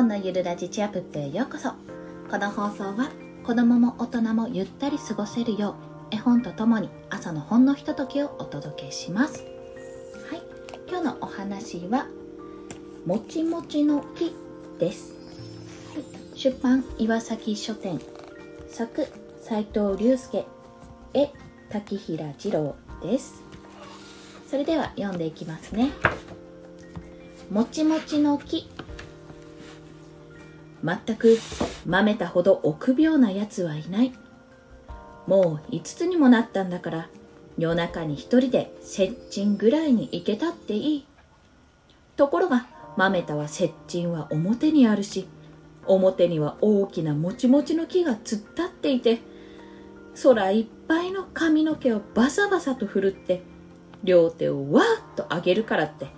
本のゆるラジチアップへようこそ。この放送は子供も大人もゆったり過ごせるよう絵本とともに朝のほんのひとときをお届けします。はい。今日のお話はもちもちの木です、はい、出版岩崎書店作斉藤隆介絵滝平次郎です。それでは読んでいきますね。もちもちの木。全くまめたほど臆病なやつはいない。もう5つにもなったんだから夜中に一人で接近ぐらいに行けたっていい。ところがまめたは接近は表にあるし表には大きなもちもちの木が突っ立っていて空いっぱいの髪の毛をバサバサと振るって両手をわーっと上げるからって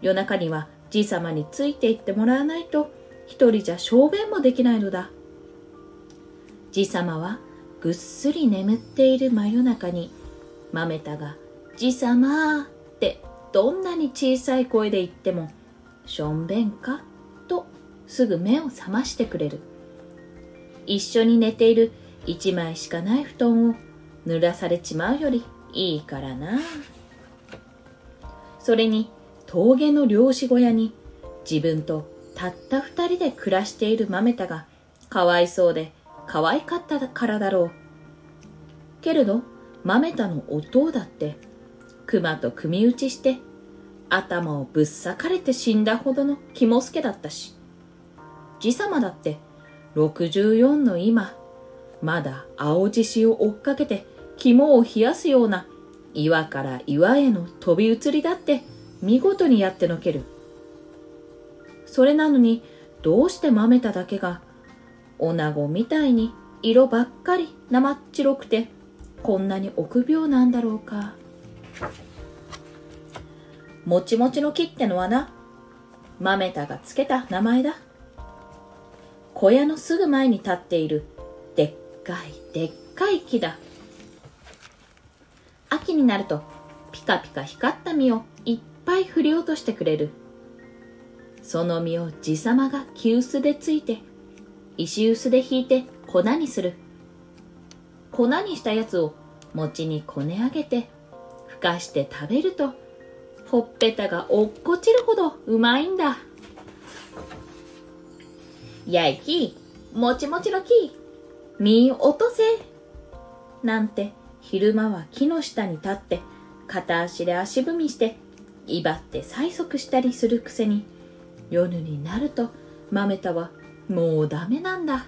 夜中にはじいさまについていってもらわないと一人じゃ小便もできないのだ。じさまはぐっすり眠っている真夜中に、まめたが、じさまってどんなに小さい声で言っても、しょんべんか？とすぐ目を覚ましてくれる。一緒に寝ている一枚しかない布団を濡らされちまうよりいいからな。それに峠の漁師小屋に自分とたった二人で暮らしているマメタがかわいそうで可愛かったからだろう。けれど、マメタの弟だって、熊と組み打ちして、頭をぶっ裂かれて死んだほどの肝助だったし、じさまだって、64の今、まだ青獅子を追っかけて肝を冷やすような岩から岩への飛び移りだって見事にやってのける。それなのにどうして豆田だけが女子みたいに色ばっかり生っ白くてこんなに臆病なんだろうか。もちもちの木ってのはな、豆田がつけた名前だ。小屋のすぐ前に立っているでっかいでっかい木だ。秋になるとピカピカ光った実をいっぱい振り落としてくれる。その実を地様が木臼でついて、石臼で引いて粉にする。粉にしたやつを餅にこね上げて、ふかして食べると、ほっぺたが落っこちるほどうまいんだ。やいき、もちもちの木、実落とせ。なんて、昼間は木の下に立って、片足で足踏みして、威張って催促したりするくせに、夜になると豆田はもうダメなんだ。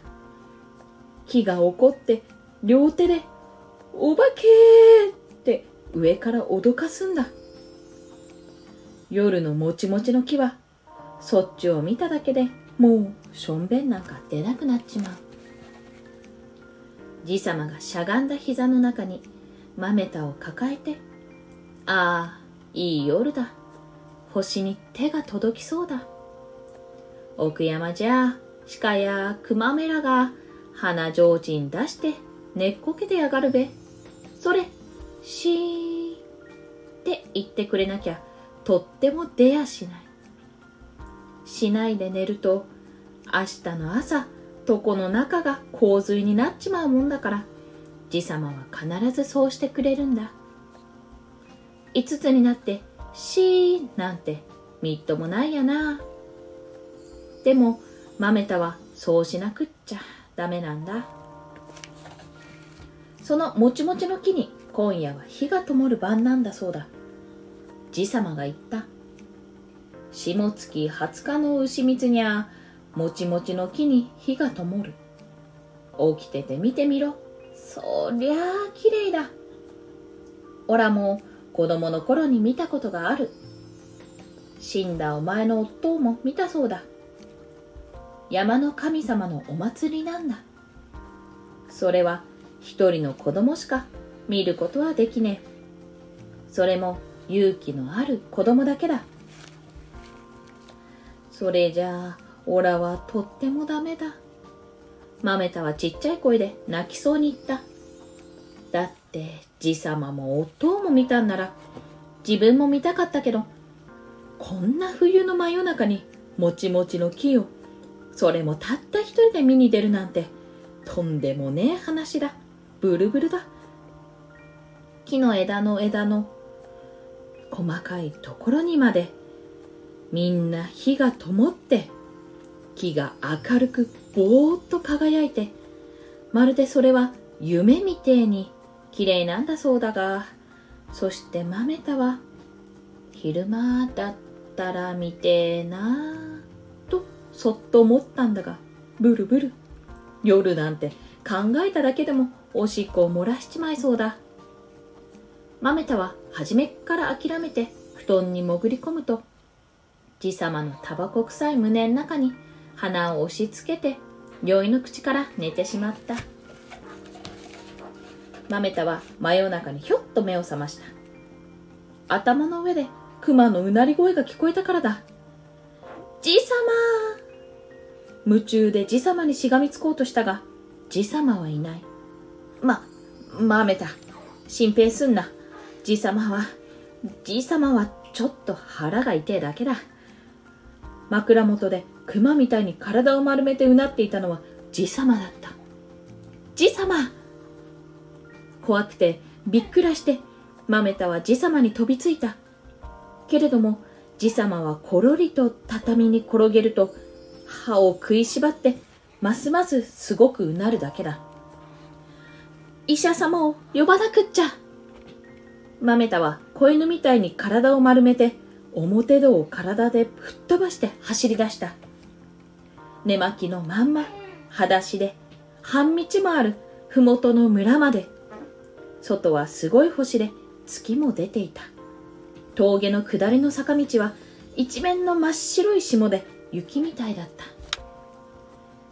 木が怒って両手で「お化け!」って上から脅かすんだ。夜のもちもちの木はそっちを見ただけでもうしょんべんなんか出なくなっちまう。じさまがしゃがんだ膝の中に豆田を抱えてああいい夜だ。星に手が届きそうだ。奥山じゃ、鹿や熊めらが鼻提灯出して寝っこけてやがるべ。それ、しーって言ってくれなきゃとっても出やしない。しないで寝ると明日の朝床の中が洪水になっちまうもんだからじさまは必ずそうしてくれるんだ。五つになってしーなんてみっともないやな。でも、豆田はそうしなくっちゃダメなんだ。そのもちもちの木に今夜は火が灯る晩なんだそうだ。じさまが言った。下月20日の牛蜜にゃ、もちもちの木に火が灯る。起きてて見てみろ。そりゃあ綺麗だ。おらも子供の頃に見たことがある。死んだお前の夫も見たそうだ。山の神様のお祭りなんだ。それは一人の子供しか見ることはできねえ。それも勇気のある子供だけだ。それじゃあ、オラはとってもダメだ。豆田はちっちゃい声で泣きそうに言った。だって、じさまも夫も見たんなら、自分も見たかったけど、こんな冬の真夜中にもちもちの木をそれもたった一人で見に出るなんて、とんでもねえ話だ。ブルブルだ。木の枝の枝の細かいところにまでみんな火が灯って木が明るくぼーっと輝いてまるでそれは夢みてえに綺麗なんだそうだがそして豆田は昼間だったら見てえなぁとそっと思ったんだがブルブル。夜なんて考えただけでもおしっこを漏らしちまいそうだ。豆田は初めっから諦めて布団に潜り込むとじさまのタバコ臭い胸の中に鼻を押し付けて酔いの口から寝てしまった。豆田は真夜中にひょっと目を覚ました。頭の上で熊のうなり声が聞こえたからだ。じさま夢中でじさまにしがみつこうとしたがじさまはいない。ま豆田心配すんな。じさまはじさまはちょっと腹が痛いだけだ。枕元で熊みたいに体を丸めてうなっていたのはじさまだった。じさま怖くてびっくらして豆田はじさまに飛びついた。けれどもじさまはころりと畳に転げると歯を食いしばってますますすごくうなるだけだ。医者様を呼ばなくっちゃ。豆田は子犬みたいに体を丸めて表戸を体で吹っ飛ばして走り出した。寝巻きのまんま裸足で半道もある麓の村まで。外はすごい星で月も出ていた。峠の下りの坂道は一面の真っ白い霜で雪みたいだった。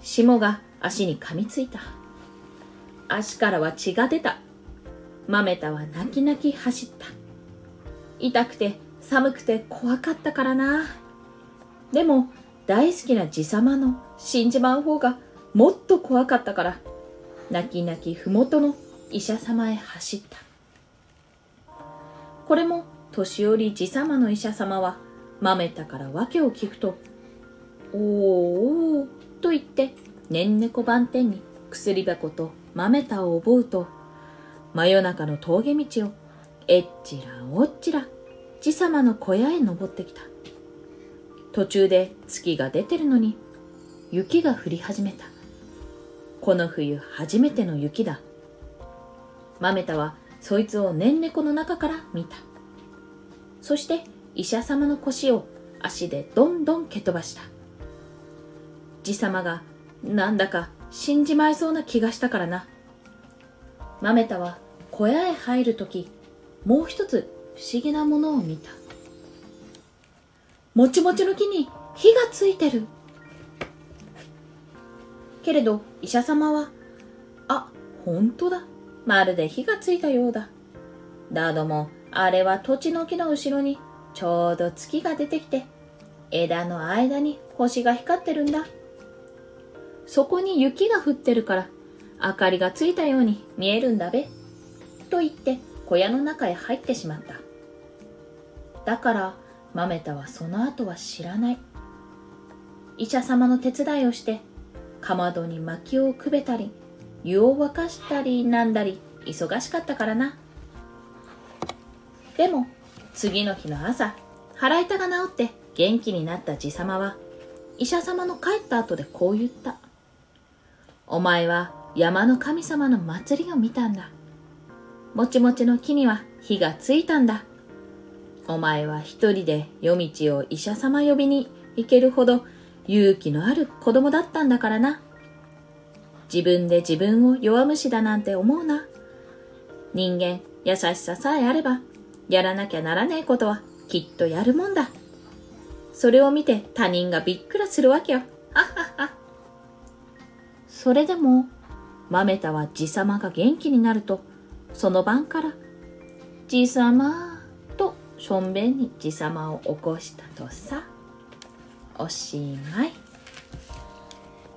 霜が足に噛みついた。足からは血が出た。豆田は泣き泣き走った。痛くて寒くて怖かったからな。でも大好きな爺様の死んじまう方がもっと怖かったから泣き泣き麓の医者様へ走った。これも年寄り爺様の医者様は豆田から訳を聞くと「おーおー」と言ってねんねこ番店に薬箱と豆田を覚うと真夜中の峠道をえっちらおっちら爺様の小屋へ登ってきた。途中で月が出てるのに雪が降り始めた。この冬初めての雪だ。豆田はそいつをねんねこの中から見た。そして医者様の腰を足でどんどん蹴飛ばした。爺様がなんだか死んじまいそうな気がしたからな。豆田は小屋へ入るときもう一つ不思議なものを見た。もちもちの木に火がついてる。けれど医者様はあ本当だ。まるで火がついたようだ。だどもあれは土地の木の後ろにちょうど月が出てきて枝の間に星が光ってるんだ。そこに雪が降ってるから明かりがついたように見えるんだべと言って小屋の中へ入ってしまった。だから豆田はその後は知らない。医者様の手伝いをしてかまどに薪をくべたり湯を沸かしたりなんだり忙しかったからな。でも次の日の朝腹痛が治って元気になった爺様は医者様の帰った後でこう言った。お前は山の神様の祭りを見たんだもちもちの木には火がついたんだお前は一人で夜道を医者様呼びに行けるほど勇気のある子供だったんだからな。自分で自分を弱虫だなんて思うな。人間、優しささえあれば、やらなきゃならねえことはきっとやるもんだ。それを見て他人がびっくらするわけよ。それでも、豆田はじさまが元気になると、その晩から、じさましょんべんにじさまを起こしたとさおしまい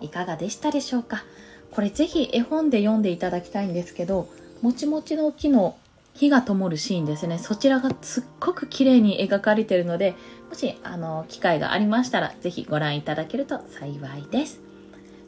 いかがでしたでしょうか？これぜひ絵本で読んでいただきたいんですけどもちもちの木の火が灯るシーンですね。そちらがすっごく綺麗に描かれてるので、もし、あの、機会がありましたら、ぜひご覧いただけると幸いです。